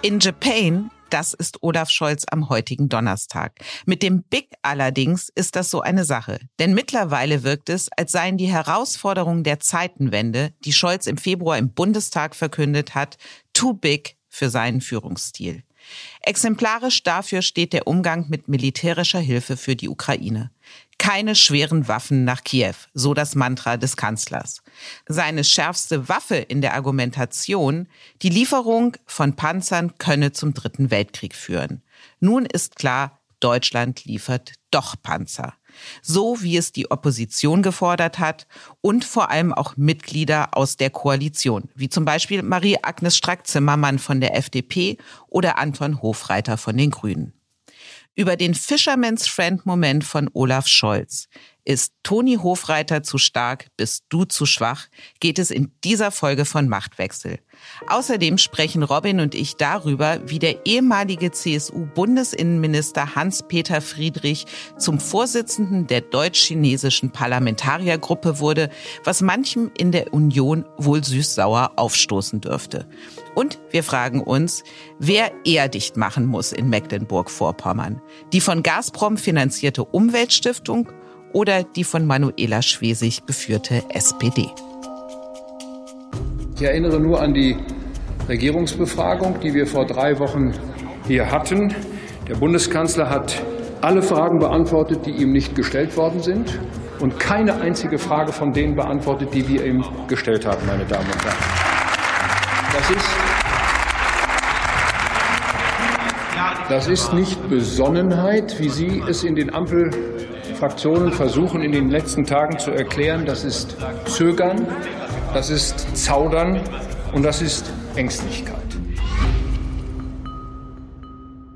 In Japan, das ist Olaf Scholz am heutigen Donnerstag. Mit dem Big allerdings ist das so eine Sache. Denn mittlerweile wirkt es, als seien die Herausforderungen der Zeitenwende, die Scholz im Februar im Bundestag verkündet hat, too big für seinen Führungsstil. Exemplarisch dafür steht der Umgang mit militärischer Hilfe für die Ukraine. Keine schweren Waffen nach Kiew, so das Mantra des Kanzlers. Seine schärfste Waffe in der Argumentation, die Lieferung von Panzern könne zum Dritten Weltkrieg führen. Nun ist klar, Deutschland liefert doch Panzer so wie es die Opposition gefordert hat und vor allem auch Mitglieder aus der Koalition, wie zum Beispiel Marie-Agnes Strack-Zimmermann von der FDP oder Anton Hofreiter von den Grünen. Über den Fisherman's Friend Moment von Olaf Scholz ist Toni Hofreiter zu stark, bist du zu schwach, geht es in dieser Folge von Machtwechsel. Außerdem sprechen Robin und ich darüber, wie der ehemalige CSU-Bundesinnenminister Hans-Peter Friedrich zum Vorsitzenden der deutsch-chinesischen Parlamentariergruppe wurde, was manchem in der Union wohl süß-sauer aufstoßen dürfte. Und wir fragen uns, wer eher dicht machen muss in Mecklenburg-Vorpommern. Die von Gazprom finanzierte Umweltstiftung oder die von Manuela Schwesig geführte SPD. Ich erinnere nur an die Regierungsbefragung, die wir vor drei Wochen hier hatten. Der Bundeskanzler hat alle Fragen beantwortet, die ihm nicht gestellt worden sind und keine einzige Frage von denen beantwortet, die wir ihm gestellt haben, meine Damen und Herren. Das ist, das ist nicht Besonnenheit, wie Sie es in den Ampelfraktionen versuchen, in den letzten Tagen zu erklären. Das ist Zögern, das ist Zaudern und das ist Ängstlichkeit.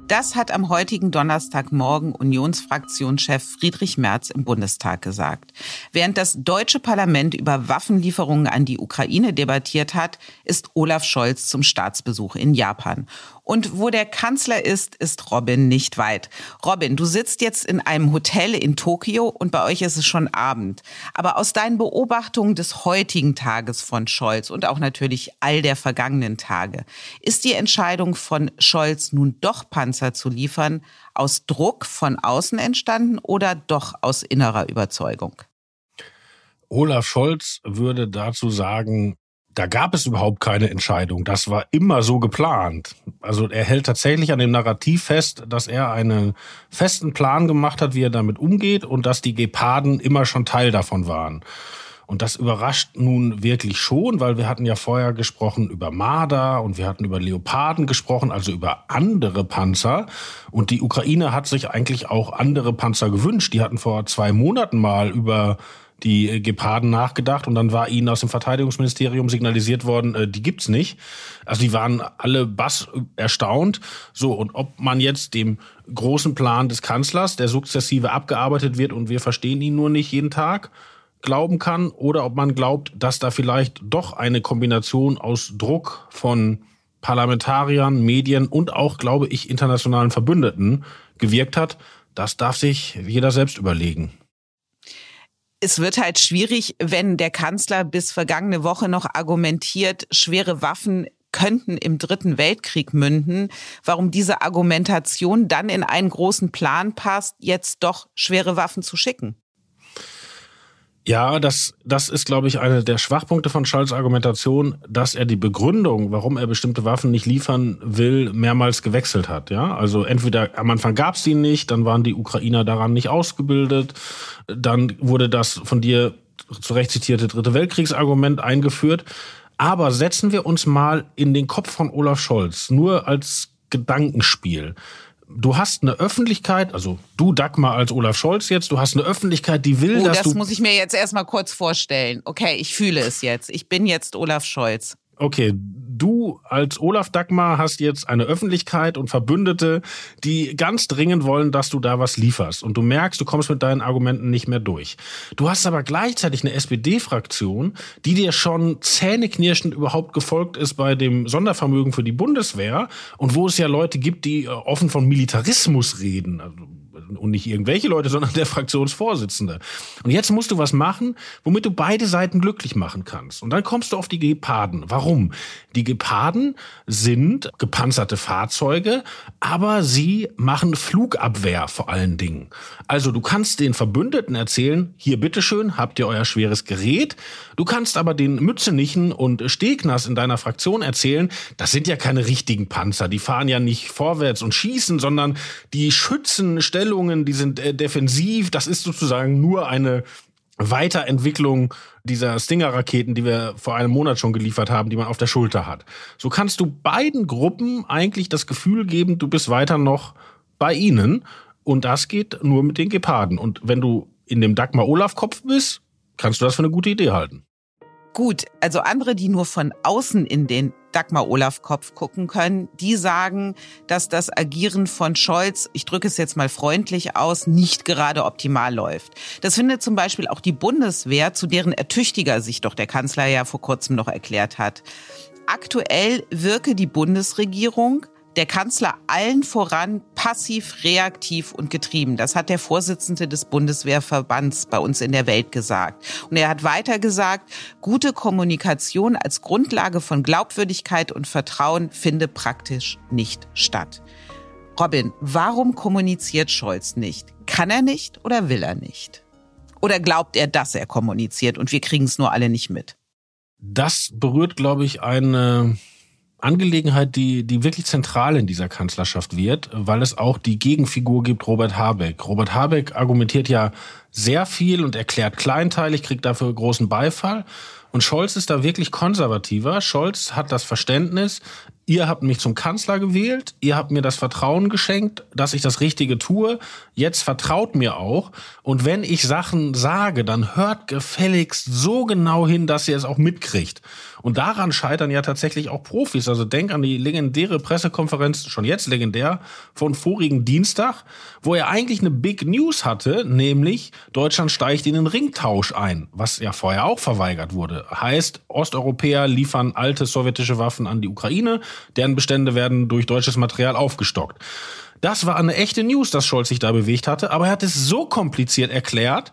Das hat am heutigen Donnerstagmorgen Unionsfraktionschef Friedrich Merz im Bundestag gesagt. Während das deutsche Parlament über Waffenlieferungen an die Ukraine debattiert hat, ist Olaf Scholz zum Staatsbesuch in Japan. Und wo der Kanzler ist, ist Robin nicht weit. Robin, du sitzt jetzt in einem Hotel in Tokio und bei euch ist es schon Abend. Aber aus deinen Beobachtungen des heutigen Tages von Scholz und auch natürlich all der vergangenen Tage, ist die Entscheidung von Scholz nun doch Panzer zu liefern aus Druck von außen entstanden oder doch aus innerer Überzeugung? Olaf Scholz würde dazu sagen, da gab es überhaupt keine Entscheidung. Das war immer so geplant. Also er hält tatsächlich an dem Narrativ fest, dass er einen festen Plan gemacht hat, wie er damit umgeht und dass die Geparden immer schon Teil davon waren. Und das überrascht nun wirklich schon, weil wir hatten ja vorher gesprochen über Marder und wir hatten über Leoparden gesprochen, also über andere Panzer. Und die Ukraine hat sich eigentlich auch andere Panzer gewünscht. Die hatten vor zwei Monaten mal über die Geparden nachgedacht und dann war ihnen aus dem Verteidigungsministerium signalisiert worden, äh, die gibt's nicht. Also die waren alle bass erstaunt. So, und ob man jetzt dem großen Plan des Kanzlers, der sukzessive abgearbeitet wird und wir verstehen ihn nur nicht jeden Tag, glauben kann oder ob man glaubt, dass da vielleicht doch eine Kombination aus Druck von Parlamentariern, Medien und auch, glaube ich, internationalen Verbündeten gewirkt hat, das darf sich jeder selbst überlegen es wird halt schwierig, wenn der Kanzler bis vergangene Woche noch argumentiert, schwere Waffen könnten im Dritten Weltkrieg münden, warum diese Argumentation dann in einen großen Plan passt, jetzt doch schwere Waffen zu schicken. Ja, das, das ist, glaube ich, einer der Schwachpunkte von Scholz Argumentation, dass er die Begründung, warum er bestimmte Waffen nicht liefern will, mehrmals gewechselt hat. Ja, also entweder am Anfang gab es die nicht, dann waren die Ukrainer daran nicht ausgebildet, dann wurde das von dir zu Recht zitierte Dritte Weltkriegsargument eingeführt. Aber setzen wir uns mal in den Kopf von Olaf Scholz, nur als Gedankenspiel du hast eine Öffentlichkeit, also du Dagmar als Olaf Scholz jetzt, du hast eine Öffentlichkeit, die will, oh, dass das du. Das muss ich mir jetzt erstmal kurz vorstellen. Okay, ich fühle es jetzt. Ich bin jetzt Olaf Scholz okay, du als Olaf Dagmar hast jetzt eine Öffentlichkeit und Verbündete, die ganz dringend wollen, dass du da was lieferst. Und du merkst, du kommst mit deinen Argumenten nicht mehr durch. Du hast aber gleichzeitig eine SPD-Fraktion, die dir schon zähneknirschend überhaupt gefolgt ist bei dem Sondervermögen für die Bundeswehr und wo es ja Leute gibt, die äh, offen von Militarismus reden. Also und nicht irgendwelche Leute, sondern der Fraktionsvorsitzende. Und jetzt musst du was machen, womit du beide Seiten glücklich machen kannst. Und dann kommst du auf die Geparden. Warum? Die Geparden sind gepanzerte Fahrzeuge, aber sie machen Flugabwehr vor allen Dingen. Also du kannst den Verbündeten erzählen, hier bitteschön, habt ihr euer schweres Gerät. Du kannst aber den Mützenichen und Stegners in deiner Fraktion erzählen, das sind ja keine richtigen Panzer. Die fahren ja nicht vorwärts und schießen, sondern die schützen Stellungen, die sind äh, defensiv. Das ist sozusagen nur eine Weiterentwicklung dieser Stinger-Raketen, die wir vor einem Monat schon geliefert haben, die man auf der Schulter hat. So kannst du beiden Gruppen eigentlich das Gefühl geben, du bist weiter noch bei ihnen. Und das geht nur mit den Geparden. Und wenn du in dem Dagmar-Olaf-Kopf bist, kannst du das für eine gute Idee halten. Gut, also andere, die nur von außen in den Dagmar-Olaf-Kopf gucken können, die sagen, dass das Agieren von Scholz, ich drücke es jetzt mal freundlich aus, nicht gerade optimal läuft. Das findet zum Beispiel auch die Bundeswehr, zu deren Ertüchtiger sich doch der Kanzler ja vor kurzem noch erklärt hat. Aktuell wirke die Bundesregierung der Kanzler allen voran passiv, reaktiv und getrieben. Das hat der Vorsitzende des Bundeswehrverbands bei uns in der Welt gesagt. Und er hat weiter gesagt, gute Kommunikation als Grundlage von Glaubwürdigkeit und Vertrauen finde praktisch nicht statt. Robin, warum kommuniziert Scholz nicht? Kann er nicht oder will er nicht? Oder glaubt er, dass er kommuniziert und wir kriegen es nur alle nicht mit? Das berührt, glaube ich, eine Angelegenheit, die, die wirklich zentral in dieser Kanzlerschaft wird, weil es auch die Gegenfigur gibt, Robert Habeck. Robert Habeck argumentiert ja sehr viel und erklärt kleinteilig, kriegt dafür großen Beifall. Und Scholz ist da wirklich konservativer. Scholz hat das Verständnis, ihr habt mich zum Kanzler gewählt, ihr habt mir das Vertrauen geschenkt, dass ich das Richtige tue, jetzt vertraut mir auch. Und wenn ich Sachen sage, dann hört gefälligst so genau hin, dass ihr es auch mitkriegt. Und daran scheitern ja tatsächlich auch Profis. Also denk an die legendäre Pressekonferenz, schon jetzt legendär, von vorigen Dienstag, wo er eigentlich eine Big News hatte, nämlich Deutschland steigt in den Ringtausch ein, was ja vorher auch verweigert wurde. Heißt, Osteuropäer liefern alte sowjetische Waffen an die Ukraine, deren Bestände werden durch deutsches Material aufgestockt. Das war eine echte News, dass Scholz sich da bewegt hatte, aber er hat es so kompliziert erklärt,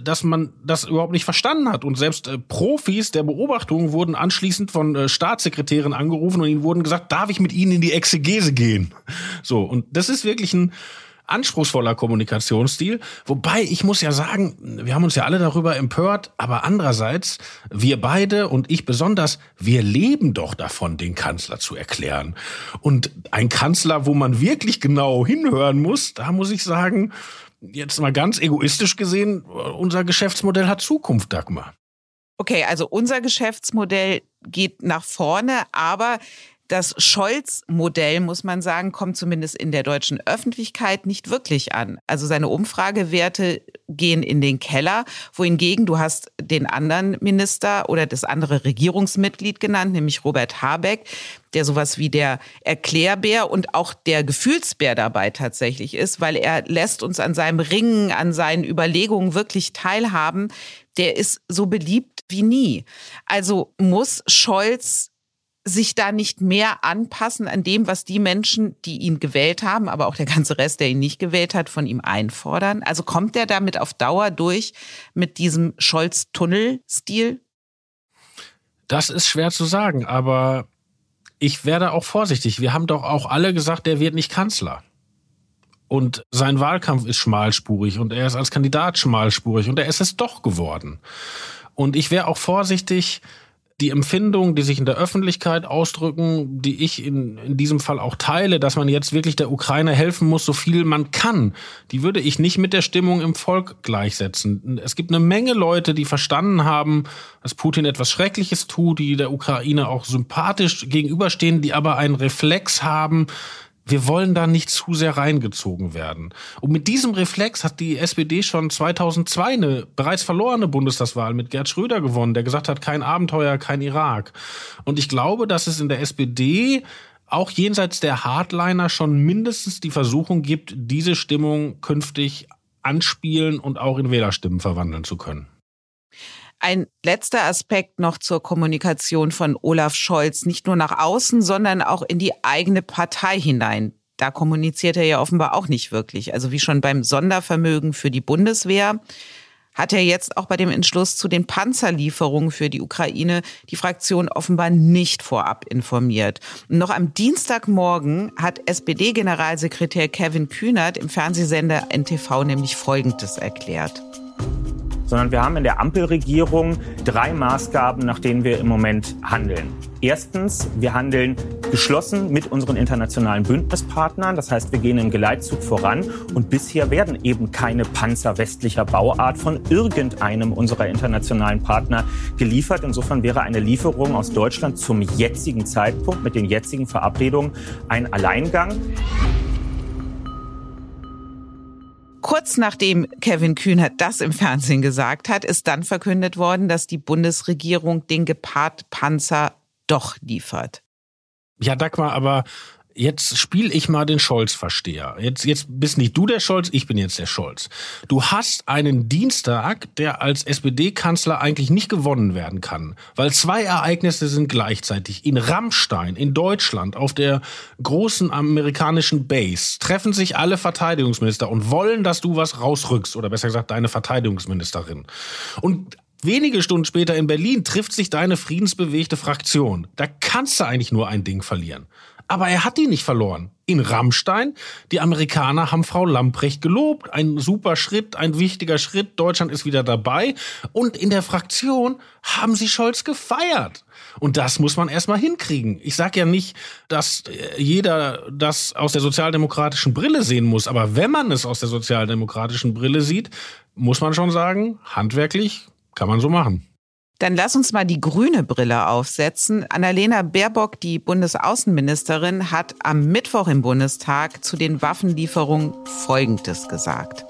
dass man das überhaupt nicht verstanden hat. Und selbst äh, Profis der Beobachtung wurden anschließend von äh, Staatssekretären angerufen und ihnen wurden gesagt, darf ich mit ihnen in die Exegese gehen? So, und das ist wirklich ein anspruchsvoller Kommunikationsstil. Wobei, ich muss ja sagen, wir haben uns ja alle darüber empört, aber andererseits, wir beide und ich besonders, wir leben doch davon, den Kanzler zu erklären. Und ein Kanzler, wo man wirklich genau hinhören muss, da muss ich sagen, jetzt mal ganz egoistisch gesehen, unser Geschäftsmodell hat Zukunft, Dagmar. Okay, also unser Geschäftsmodell geht nach vorne, aber das Scholz-Modell, muss man sagen, kommt zumindest in der deutschen Öffentlichkeit nicht wirklich an. Also seine Umfragewerte gehen in den Keller, wohingegen du hast den anderen Minister oder das andere Regierungsmitglied genannt, nämlich Robert Habeck, der sowas wie der Erklärbär und auch der Gefühlsbär dabei tatsächlich ist, weil er lässt uns an seinem Ringen, an seinen Überlegungen wirklich teilhaben. Der ist so beliebt wie nie. Also muss Scholz sich da nicht mehr anpassen an dem, was die Menschen, die ihn gewählt haben, aber auch der ganze Rest, der ihn nicht gewählt hat, von ihm einfordern? Also kommt der damit auf Dauer durch mit diesem Scholz-Tunnel-Stil? Das ist schwer zu sagen, aber ich werde auch vorsichtig. Wir haben doch auch alle gesagt, der wird nicht Kanzler. Und sein Wahlkampf ist schmalspurig und er ist als Kandidat schmalspurig und er ist es doch geworden. Und ich wäre auch vorsichtig, die Empfindungen, die sich in der Öffentlichkeit ausdrücken, die ich in, in diesem Fall auch teile, dass man jetzt wirklich der Ukraine helfen muss, so viel man kann, die würde ich nicht mit der Stimmung im Volk gleichsetzen. Es gibt eine Menge Leute, die verstanden haben, dass Putin etwas Schreckliches tut, die der Ukraine auch sympathisch gegenüberstehen, die aber einen Reflex haben, wir wollen da nicht zu sehr reingezogen werden. Und mit diesem Reflex hat die SPD schon 2002 eine bereits verlorene Bundestagswahl mit Gerd Schröder gewonnen, der gesagt hat, kein Abenteuer, kein Irak. Und ich glaube, dass es in der SPD auch jenseits der Hardliner schon mindestens die Versuchung gibt, diese Stimmung künftig anspielen und auch in Wählerstimmen verwandeln zu können. Ein letzter Aspekt noch zur Kommunikation von Olaf Scholz, nicht nur nach außen, sondern auch in die eigene Partei hinein. Da kommuniziert er ja offenbar auch nicht wirklich. Also wie schon beim Sondervermögen für die Bundeswehr hat er jetzt auch bei dem Entschluss zu den Panzerlieferungen für die Ukraine die Fraktion offenbar nicht vorab informiert. Und noch am Dienstagmorgen hat SPD-Generalsekretär Kevin Kühnert im Fernsehsender NTV nämlich Folgendes erklärt sondern wir haben in der Ampelregierung drei Maßgaben, nach denen wir im Moment handeln. Erstens, wir handeln geschlossen mit unseren internationalen Bündnispartnern. Das heißt, wir gehen im Geleitzug voran. Und bisher werden eben keine Panzer westlicher Bauart von irgendeinem unserer internationalen Partner geliefert. Insofern wäre eine Lieferung aus Deutschland zum jetzigen Zeitpunkt mit den jetzigen Verabredungen ein Alleingang. Kurz nachdem Kevin Kühnert das im Fernsehen gesagt hat, ist dann verkündet worden, dass die Bundesregierung den Gepard-Panzer doch liefert. Ja, Dagmar, aber Jetzt spiele ich mal den Scholz-Versteher. Jetzt, jetzt bist nicht du der Scholz, ich bin jetzt der Scholz. Du hast einen Dienstag, der als SPD-Kanzler eigentlich nicht gewonnen werden kann, weil zwei Ereignisse sind gleichzeitig. In Rammstein, in Deutschland, auf der großen amerikanischen Base, treffen sich alle Verteidigungsminister und wollen, dass du was rausrückst, oder besser gesagt deine Verteidigungsministerin. Und Wenige Stunden später in Berlin trifft sich deine friedensbewegte Fraktion. Da kannst du eigentlich nur ein Ding verlieren. Aber er hat die nicht verloren. In Rammstein, die Amerikaner haben Frau Lamprecht gelobt. Ein super Schritt, ein wichtiger Schritt. Deutschland ist wieder dabei. Und in der Fraktion haben sie Scholz gefeiert. Und das muss man erstmal hinkriegen. Ich sage ja nicht, dass äh, jeder das aus der sozialdemokratischen Brille sehen muss. Aber wenn man es aus der sozialdemokratischen Brille sieht, muss man schon sagen, handwerklich kann man so machen. Dann lass uns mal die grüne Brille aufsetzen. Annalena Baerbock, die Bundesaußenministerin, hat am Mittwoch im Bundestag zu den Waffenlieferungen Folgendes gesagt.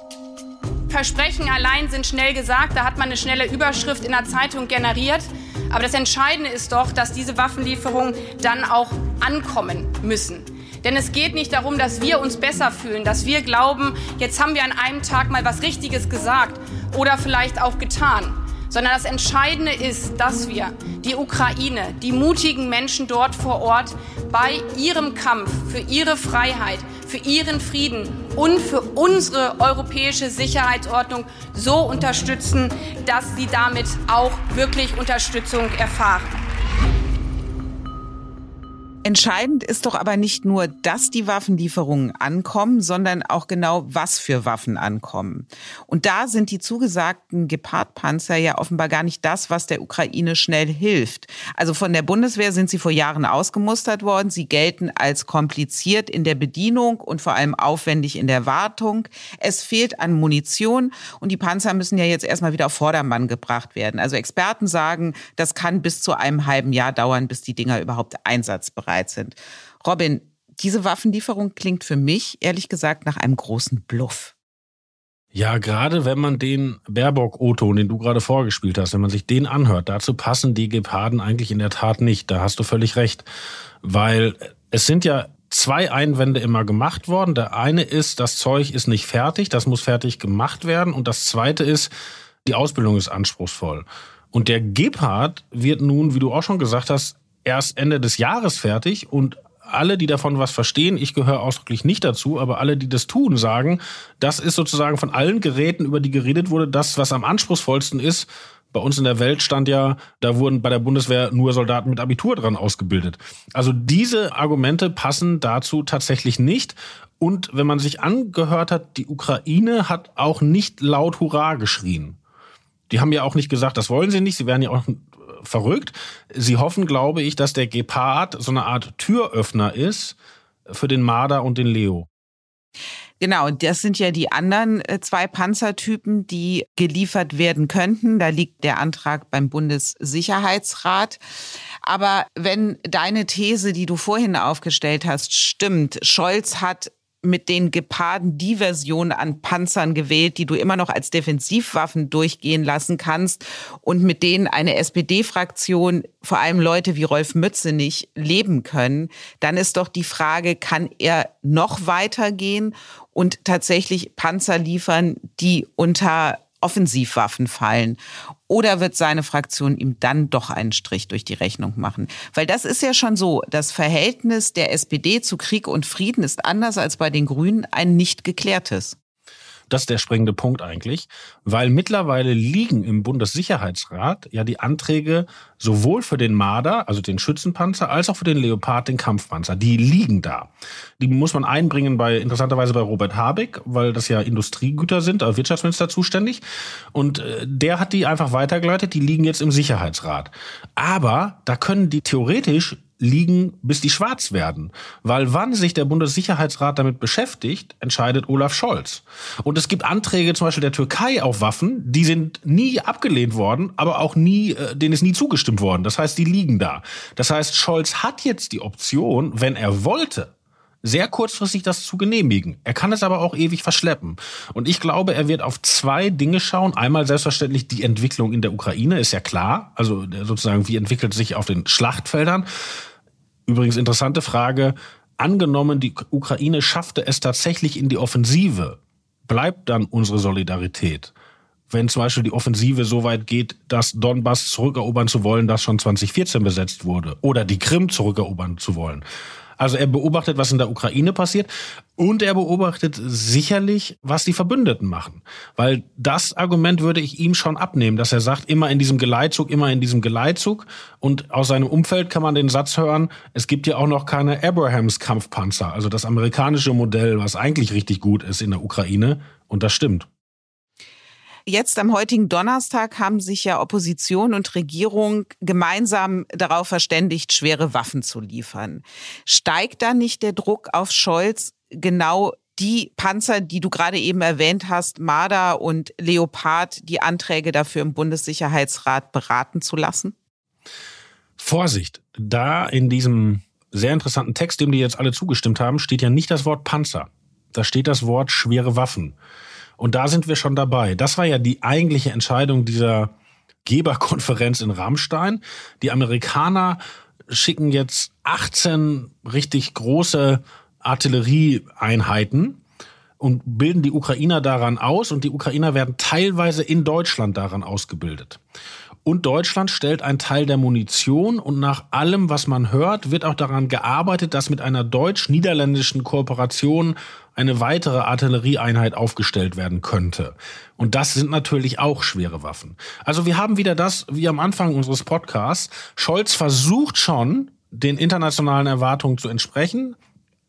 Versprechen allein sind schnell gesagt, da hat man eine schnelle Überschrift in der Zeitung generiert. Aber das Entscheidende ist doch, dass diese Waffenlieferungen dann auch ankommen müssen. Denn es geht nicht darum, dass wir uns besser fühlen, dass wir glauben, jetzt haben wir an einem Tag mal was Richtiges gesagt oder vielleicht auch getan sondern das Entscheidende ist, dass wir die Ukraine, die mutigen Menschen dort vor Ort bei ihrem Kampf für ihre Freiheit, für ihren Frieden und für unsere europäische Sicherheitsordnung so unterstützen, dass sie damit auch wirklich Unterstützung erfahren. Entscheidend ist doch aber nicht nur, dass die Waffenlieferungen ankommen, sondern auch genau, was für Waffen ankommen. Und da sind die zugesagten Gepard-Panzer ja offenbar gar nicht das, was der Ukraine schnell hilft. Also von der Bundeswehr sind sie vor Jahren ausgemustert worden. Sie gelten als kompliziert in der Bedienung und vor allem aufwendig in der Wartung. Es fehlt an Munition und die Panzer müssen ja jetzt erstmal wieder auf Vordermann gebracht werden. Also Experten sagen, das kann bis zu einem halben Jahr dauern, bis die Dinger überhaupt einsatzbereit bereit sind. Robin, diese Waffenlieferung klingt für mich ehrlich gesagt nach einem großen Bluff. Ja, gerade wenn man den Baerbock-O-Ton, den du gerade vorgespielt hast, wenn man sich den anhört, dazu passen die Geparden eigentlich in der Tat nicht. Da hast du völlig recht. Weil es sind ja zwei Einwände immer gemacht worden. Der eine ist, das Zeug ist nicht fertig, das muss fertig gemacht werden. Und das zweite ist, die Ausbildung ist anspruchsvoll. Und der Gepard wird nun, wie du auch schon gesagt hast, erst Ende des Jahres fertig und alle, die davon was verstehen, ich gehöre ausdrücklich nicht dazu, aber alle, die das tun, sagen, das ist sozusagen von allen Geräten, über die geredet wurde, das, was am anspruchsvollsten ist. Bei uns in der Welt stand ja, da wurden bei der Bundeswehr nur Soldaten mit Abitur dran ausgebildet. Also diese Argumente passen dazu tatsächlich nicht. Und wenn man sich angehört hat, die Ukraine hat auch nicht laut Hurra geschrien. Die haben ja auch nicht gesagt, das wollen sie nicht. Sie werden ja auch verrückt. Sie hoffen, glaube ich, dass der Gepard so eine Art Türöffner ist für den Marder und den Leo. Genau, das sind ja die anderen äh, zwei Panzertypen, die geliefert werden könnten. Da liegt der Antrag beim Bundessicherheitsrat. Aber wenn deine These, die du vorhin aufgestellt hast, stimmt, Scholz hat mit den Geparden die Version an Panzern gewählt, die du immer noch als Defensivwaffen durchgehen lassen kannst und mit denen eine SPD-Fraktion, vor allem Leute wie Rolf Mütze nicht leben können, dann ist doch die Frage, kann er noch weitergehen und tatsächlich Panzer liefern, die unter Offensivwaffen fallen? Oder wird seine Fraktion ihm dann doch einen Strich durch die Rechnung machen? Weil das ist ja schon so, das Verhältnis der SPD zu Krieg und Frieden ist anders als bei den Grünen ein nicht geklärtes. Das ist der springende Punkt eigentlich, weil mittlerweile liegen im Bundessicherheitsrat ja die Anträge sowohl für den Marder, also den Schützenpanzer, als auch für den Leopard, den Kampfpanzer. Die liegen da. Die muss man einbringen bei, interessanterweise bei Robert Habeck, weil das ja Industriegüter sind, als Wirtschaftsminister zuständig. Und äh, der hat die einfach weitergeleitet. Die liegen jetzt im Sicherheitsrat. Aber da können die theoretisch liegen, bis die schwarz werden. Weil wann sich der Bundessicherheitsrat damit beschäftigt, entscheidet Olaf Scholz. Und es gibt Anträge zum Beispiel der Türkei auf Waffen, die sind nie abgelehnt worden, aber auch nie, äh, denen ist nie zugestimmt worden. Das heißt, die liegen da. Das heißt, Scholz hat jetzt die Option, wenn er wollte, sehr kurzfristig das zu genehmigen. Er kann es aber auch ewig verschleppen. Und ich glaube, er wird auf zwei Dinge schauen. Einmal selbstverständlich die Entwicklung in der Ukraine, ist ja klar. Also sozusagen, wie entwickelt sich auf den Schlachtfeldern. Übrigens interessante Frage. Angenommen, die Ukraine schaffte es tatsächlich in die Offensive. Bleibt dann unsere Solidarität? Wenn zum Beispiel die Offensive so weit geht, dass Donbass zurückerobern zu wollen, das schon 2014 besetzt wurde, oder die Krim zurückerobern zu wollen. Also er beobachtet, was in der Ukraine passiert und er beobachtet sicherlich, was die Verbündeten machen. Weil das Argument würde ich ihm schon abnehmen, dass er sagt, immer in diesem Geleitzug, immer in diesem Geleitzug. Und aus seinem Umfeld kann man den Satz hören, es gibt ja auch noch keine Abrahams Kampfpanzer, also das amerikanische Modell, was eigentlich richtig gut ist in der Ukraine. Und das stimmt. Jetzt am heutigen Donnerstag haben sich ja Opposition und Regierung gemeinsam darauf verständigt, schwere Waffen zu liefern. Steigt da nicht der Druck auf Scholz, genau die Panzer, die du gerade eben erwähnt hast, Marder und Leopard, die Anträge dafür im Bundessicherheitsrat beraten zu lassen? Vorsicht, da in diesem sehr interessanten Text, dem die jetzt alle zugestimmt haben, steht ja nicht das Wort Panzer. Da steht das Wort schwere Waffen. Und da sind wir schon dabei. Das war ja die eigentliche Entscheidung dieser Geberkonferenz in Rammstein. Die Amerikaner schicken jetzt 18 richtig große Artillerieeinheiten und bilden die Ukrainer daran aus und die Ukrainer werden teilweise in Deutschland daran ausgebildet. Und Deutschland stellt einen Teil der Munition und nach allem, was man hört, wird auch daran gearbeitet, dass mit einer deutsch-niederländischen Kooperation eine weitere Artillerieeinheit aufgestellt werden könnte. Und das sind natürlich auch schwere Waffen. Also wir haben wieder das, wie am Anfang unseres Podcasts, Scholz versucht schon, den internationalen Erwartungen zu entsprechen,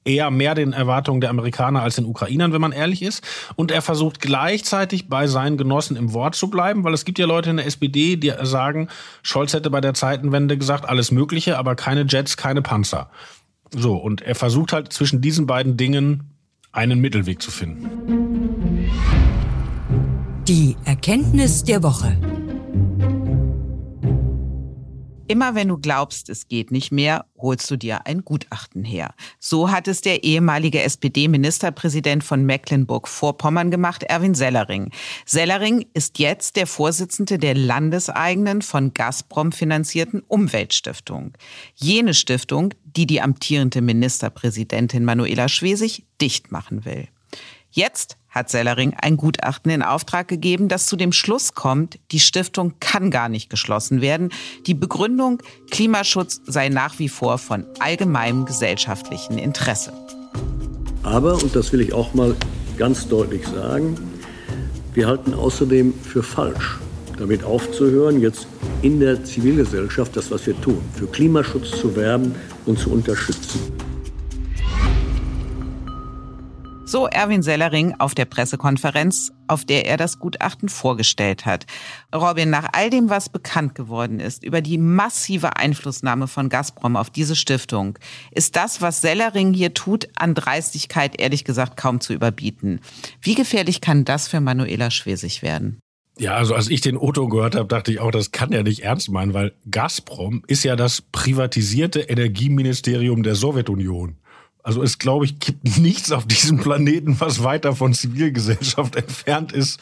eher mehr den Erwartungen der Amerikaner als den Ukrainern, wenn man ehrlich ist. Und er versucht gleichzeitig bei seinen Genossen im Wort zu bleiben, weil es gibt ja Leute in der SPD, die sagen, Scholz hätte bei der Zeitenwende gesagt, alles Mögliche, aber keine Jets, keine Panzer. So, und er versucht halt zwischen diesen beiden Dingen einen Mittelweg zu finden. Die Erkenntnis der Woche. Immer wenn du glaubst, es geht nicht mehr, holst du dir ein Gutachten her. So hat es der ehemalige SPD-Ministerpräsident von Mecklenburg-Vorpommern gemacht, Erwin Sellering. Sellering ist jetzt der Vorsitzende der landeseigenen von Gazprom finanzierten Umweltstiftung. Jene Stiftung, die die amtierende Ministerpräsidentin Manuela Schwesig dicht machen will. Jetzt hat Sellering ein Gutachten in Auftrag gegeben, das zu dem Schluss kommt, die Stiftung kann gar nicht geschlossen werden. Die Begründung, Klimaschutz sei nach wie vor von allgemeinem gesellschaftlichen Interesse. Aber, und das will ich auch mal ganz deutlich sagen, wir halten außerdem für falsch, damit aufzuhören, jetzt in der Zivilgesellschaft das, was wir tun, für Klimaschutz zu werben und zu unterstützen. So Erwin Sellering auf der Pressekonferenz, auf der er das Gutachten vorgestellt hat. Robin, nach all dem, was bekannt geworden ist über die massive Einflussnahme von Gazprom auf diese Stiftung, ist das, was Sellering hier tut, an Dreistigkeit ehrlich gesagt kaum zu überbieten. Wie gefährlich kann das für Manuela Schwesig werden? Ja, also als ich den Otto gehört habe, dachte ich auch, das kann er nicht ernst meinen, weil Gazprom ist ja das privatisierte Energieministerium der Sowjetunion. Also es, glaube ich, gibt nichts auf diesem Planeten, was weiter von Zivilgesellschaft entfernt ist,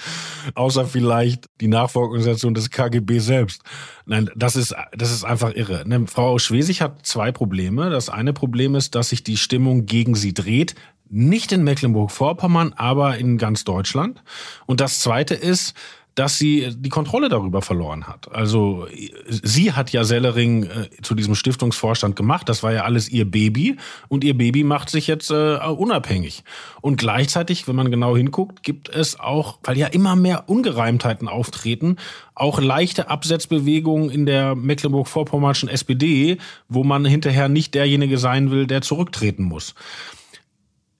außer vielleicht die Nachfolgeorganisation des KGB selbst. Nein, das ist, das ist einfach irre. Ne, Frau Schwesig hat zwei Probleme. Das eine Problem ist, dass sich die Stimmung gegen sie dreht. Nicht in Mecklenburg-Vorpommern, aber in ganz Deutschland. Und das zweite ist, dass sie die Kontrolle darüber verloren hat. Also sie hat ja Sellering äh, zu diesem Stiftungsvorstand gemacht. Das war ja alles ihr Baby und ihr Baby macht sich jetzt äh, unabhängig. Und gleichzeitig, wenn man genau hinguckt, gibt es auch, weil ja immer mehr Ungereimtheiten auftreten, auch leichte Absetzbewegungen in der Mecklenburg-Vorpommernschen SPD, wo man hinterher nicht derjenige sein will, der zurücktreten muss.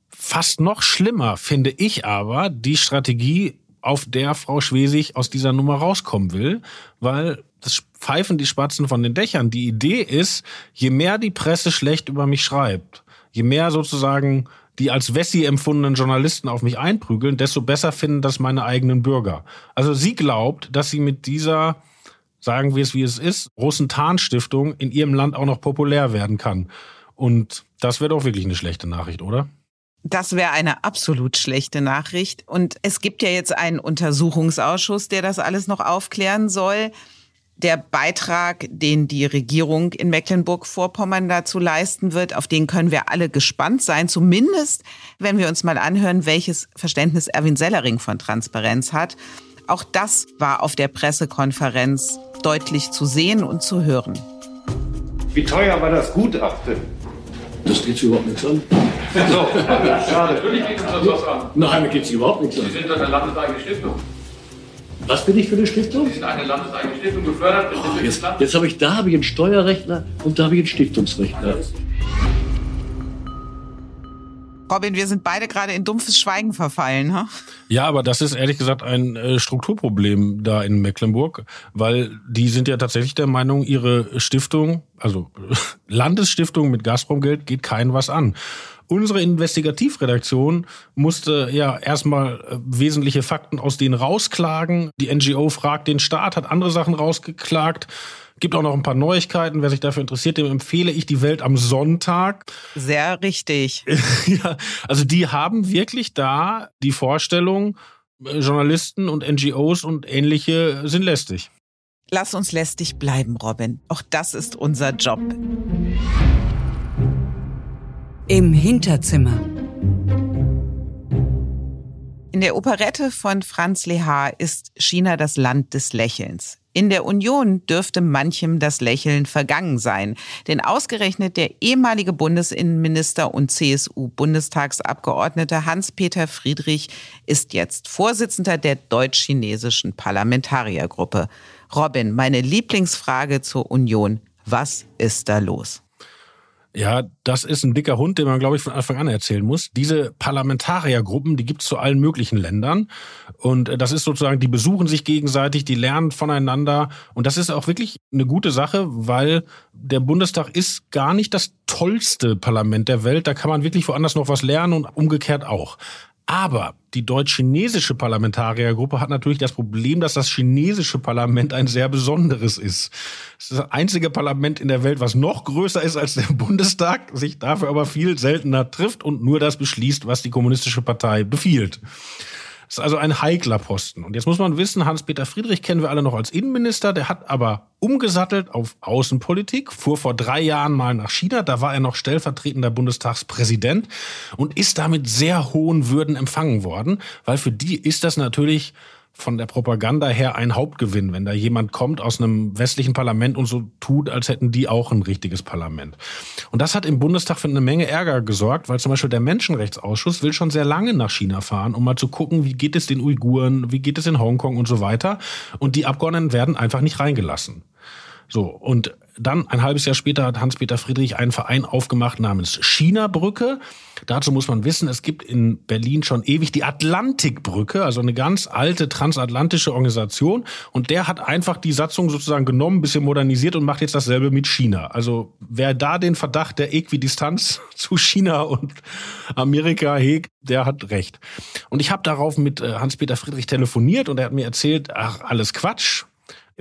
Fast noch schlimmer finde ich aber die Strategie auf der Frau Schwesig aus dieser Nummer rauskommen will, weil das pfeifen die Spatzen von den Dächern. Die Idee ist, je mehr die Presse schlecht über mich schreibt, je mehr sozusagen die als Wessi empfundenen Journalisten auf mich einprügeln, desto besser finden das meine eigenen Bürger. Also sie glaubt, dass sie mit dieser, sagen wir es wie es ist, Rosenthal-Stiftung in ihrem Land auch noch populär werden kann. Und das wäre doch wirklich eine schlechte Nachricht, oder? Das wäre eine absolut schlechte Nachricht. Und es gibt ja jetzt einen Untersuchungsausschuss, der das alles noch aufklären soll. Der Beitrag, den die Regierung in Mecklenburg-Vorpommern dazu leisten wird, auf den können wir alle gespannt sein. Zumindest, wenn wir uns mal anhören, welches Verständnis Erwin Sellering von Transparenz hat. Auch das war auf der Pressekonferenz deutlich zu sehen und zu hören. Wie teuer war das Gutachten? Das geht überhaupt nichts an. So, schade. Natürlich geht uns das was an. Nein, mir geht es überhaupt nichts an. Sie sind doch eine landeseigene Stiftung. Was bin ich für eine Stiftung? Sie sind eine landeseigene Stiftung gefördert. Oh, jetzt jetzt habe ich, da habe ich einen Steuerrechtler und da habe ich einen Stiftungsrechtler. Robin, wir sind beide gerade in dumpfes Schweigen verfallen. Ha? Ja, aber das ist ehrlich gesagt ein äh, Strukturproblem da in Mecklenburg, weil die sind ja tatsächlich der Meinung, ihre Stiftung, also Landesstiftung mit Gazprom-Geld, geht keinen was an. Unsere Investigativredaktion musste ja erstmal äh, wesentliche Fakten aus denen rausklagen. Die NGO fragt den Staat, hat andere Sachen rausgeklagt. Gibt auch noch ein paar Neuigkeiten. Wer sich dafür interessiert, dem empfehle ich die Welt am Sonntag. Sehr richtig. ja, also die haben wirklich da die Vorstellung, äh, Journalisten und NGOs und ähnliche sind lästig. Lass uns lästig bleiben, Robin. Auch das ist unser Job. Im Hinterzimmer. In der Operette von Franz Lehar ist China das Land des Lächelns. In der Union dürfte manchem das Lächeln vergangen sein, denn ausgerechnet der ehemalige Bundesinnenminister und CSU-Bundestagsabgeordnete Hans-Peter Friedrich ist jetzt Vorsitzender der deutsch-chinesischen Parlamentariergruppe. Robin, meine Lieblingsfrage zur Union. Was ist da los? Ja, das ist ein dicker Hund, den man, glaube ich, von Anfang an erzählen muss. Diese Parlamentariergruppen, die gibt's zu allen möglichen Ländern. Und äh, das ist sozusagen, die besuchen sich gegenseitig, die lernen voneinander. Und das ist auch wirklich eine gute Sache, weil der Bundestag ist gar nicht das tollste Parlament der Welt. Da kann man wirklich woanders noch was lernen und umgekehrt auch. Aber die deutsch-chinesische Parlamentariergruppe hat natürlich das Problem, dass das chinesische Parlament ein sehr besonderes ist. Es ist das einzige Parlament in der Welt, was noch größer ist als der Bundestag, sich dafür aber viel seltener trifft und nur das beschließt, was die kommunistische Partei befiehlt. Das ist also ein heikler Posten. Und jetzt muss man wissen, Hans-Peter Friedrich kennen wir alle noch als Innenminister, der hat aber umgesattelt auf Außenpolitik, fuhr vor drei Jahren mal nach China, da war er noch stellvertretender Bundestagspräsident und ist damit sehr hohen Würden empfangen worden, weil für die ist das natürlich von der Propaganda her ein Hauptgewinn, wenn da jemand kommt aus einem westlichen Parlament und so tut, als hätten die auch ein richtiges Parlament. Und das hat im Bundestag für eine Menge Ärger gesorgt, weil zum Beispiel der Menschenrechtsausschuss will schon sehr lange nach China fahren, um mal zu gucken, wie geht es den Uiguren, wie geht es in Hongkong und so weiter. Und die Abgeordneten werden einfach nicht reingelassen. So, und dann ein halbes Jahr später hat Hans-Peter Friedrich einen Verein aufgemacht namens China-Brücke. Dazu muss man wissen, es gibt in Berlin schon ewig die Atlantikbrücke, also eine ganz alte transatlantische Organisation. Und der hat einfach die Satzung sozusagen genommen, ein bisschen modernisiert und macht jetzt dasselbe mit China. Also wer da den Verdacht der Äquidistanz zu China und Amerika hegt, der hat recht. Und ich habe darauf mit äh, Hans-Peter Friedrich telefoniert und er hat mir erzählt, ach, alles Quatsch.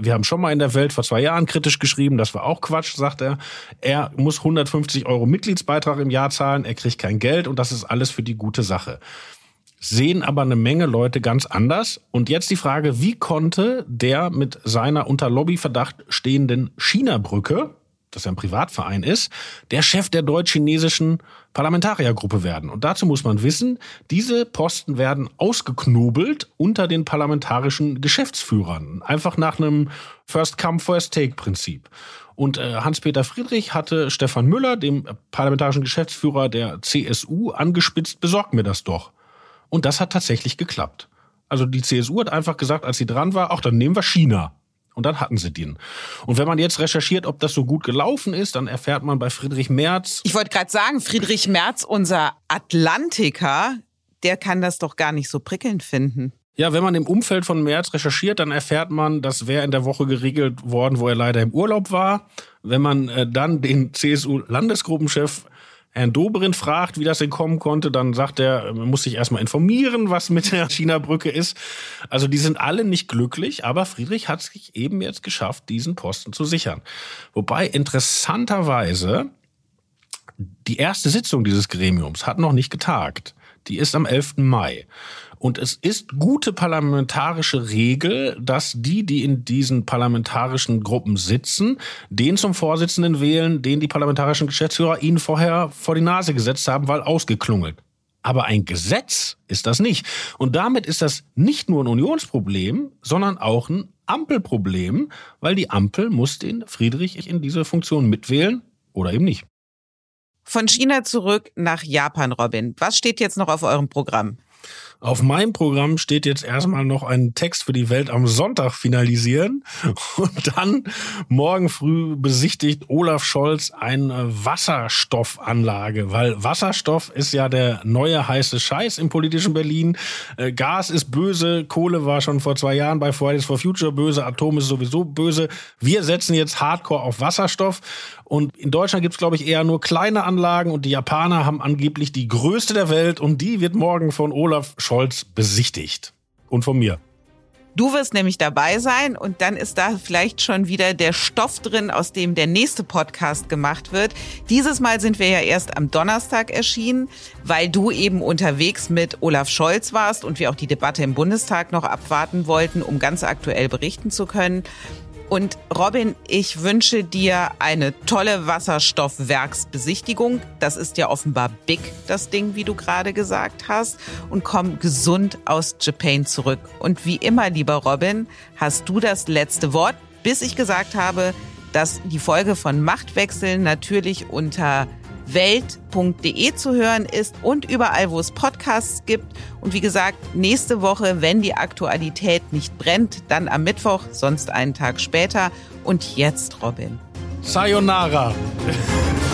Wir haben schon mal in der Welt vor zwei Jahren kritisch geschrieben, das war auch Quatsch, sagt er. Er muss 150 Euro Mitgliedsbeitrag im Jahr zahlen, er kriegt kein Geld und das ist alles für die gute Sache. Sehen aber eine Menge Leute ganz anders. Und jetzt die Frage, wie konnte der mit seiner unter Lobbyverdacht stehenden China-Brücke, das ja ein Privatverein ist, der Chef der deutsch-chinesischen Parlamentariergruppe werden. Und dazu muss man wissen, diese Posten werden ausgeknobelt unter den parlamentarischen Geschäftsführern. Einfach nach einem First-Come, First-Take-Prinzip. Und äh, Hans-Peter Friedrich hatte Stefan Müller, dem parlamentarischen Geschäftsführer der CSU, angespitzt, besorgt mir das doch. Und das hat tatsächlich geklappt. Also die CSU hat einfach gesagt, als sie dran war, ach, dann nehmen wir China. Und dann hatten sie den. Und wenn man jetzt recherchiert, ob das so gut gelaufen ist, dann erfährt man bei Friedrich Merz. Ich wollte gerade sagen, Friedrich Merz, unser Atlantiker, der kann das doch gar nicht so prickelnd finden. Ja, wenn man im Umfeld von Merz recherchiert, dann erfährt man, das wäre in der Woche geregelt worden, wo er leider im Urlaub war. Wenn man äh, dann den CSU-Landesgruppenchef Herrn Dobrindt fragt, wie das denn kommen konnte, dann sagt er, man muss sich erstmal informieren, was mit der China-Brücke ist. Also die sind alle nicht glücklich, aber Friedrich hat sich eben jetzt geschafft, diesen Posten zu sichern. Wobei interessanterweise die erste Sitzung dieses Gremiums hat noch nicht getagt. Die ist am 11. Mai. Und es ist gute parlamentarische Regel, dass die, die in diesen parlamentarischen Gruppen sitzen, den zum Vorsitzenden wählen, den die parlamentarischen Geschäftsführer ihnen vorher vor die Nase gesetzt haben, weil ausgeklungelt. Aber ein Gesetz ist das nicht. Und damit ist das nicht nur ein Unionsproblem, sondern auch ein Ampelproblem, weil die Ampel muss den Friedrich in diese Funktion mitwählen oder eben nicht. Von China zurück nach Japan, Robin. Was steht jetzt noch auf eurem Programm? Auf meinem Programm steht jetzt erstmal noch ein Text für die Welt am Sonntag finalisieren und dann morgen früh besichtigt Olaf Scholz eine Wasserstoffanlage, weil Wasserstoff ist ja der neue heiße Scheiß im politischen Berlin. Äh, Gas ist böse, Kohle war schon vor zwei Jahren bei Fridays for Future böse, Atom ist sowieso böse. Wir setzen jetzt Hardcore auf Wasserstoff und in Deutschland gibt's glaube ich, eher nur kleine Anlagen und die Japaner haben angeblich die größte der Welt und die wird morgen von Olaf Scholz besichtigt. Und von mir. Du wirst nämlich dabei sein und dann ist da vielleicht schon wieder der Stoff drin, aus dem der nächste Podcast gemacht wird. Dieses Mal sind wir ja erst am Donnerstag erschienen, weil du eben unterwegs mit Olaf Scholz warst und wir auch die Debatte im Bundestag noch abwarten wollten, um ganz aktuell berichten zu können. Und Robin, ich wünsche dir eine tolle Wasserstoffwerksbesichtigung. Das ist ja offenbar big, das Ding, wie du gerade gesagt hast. Und komm gesund aus Japan zurück. Und wie immer, lieber Robin, hast du das letzte Wort, bis ich gesagt habe, dass die Folge von Machtwechseln natürlich unter welt.de zu hören ist und überall, wo es Podcasts gibt. Und wie gesagt, nächste Woche, wenn die Aktualität nicht brennt, dann am Mittwoch, sonst einen Tag später. Und jetzt, Robin. Sayonara.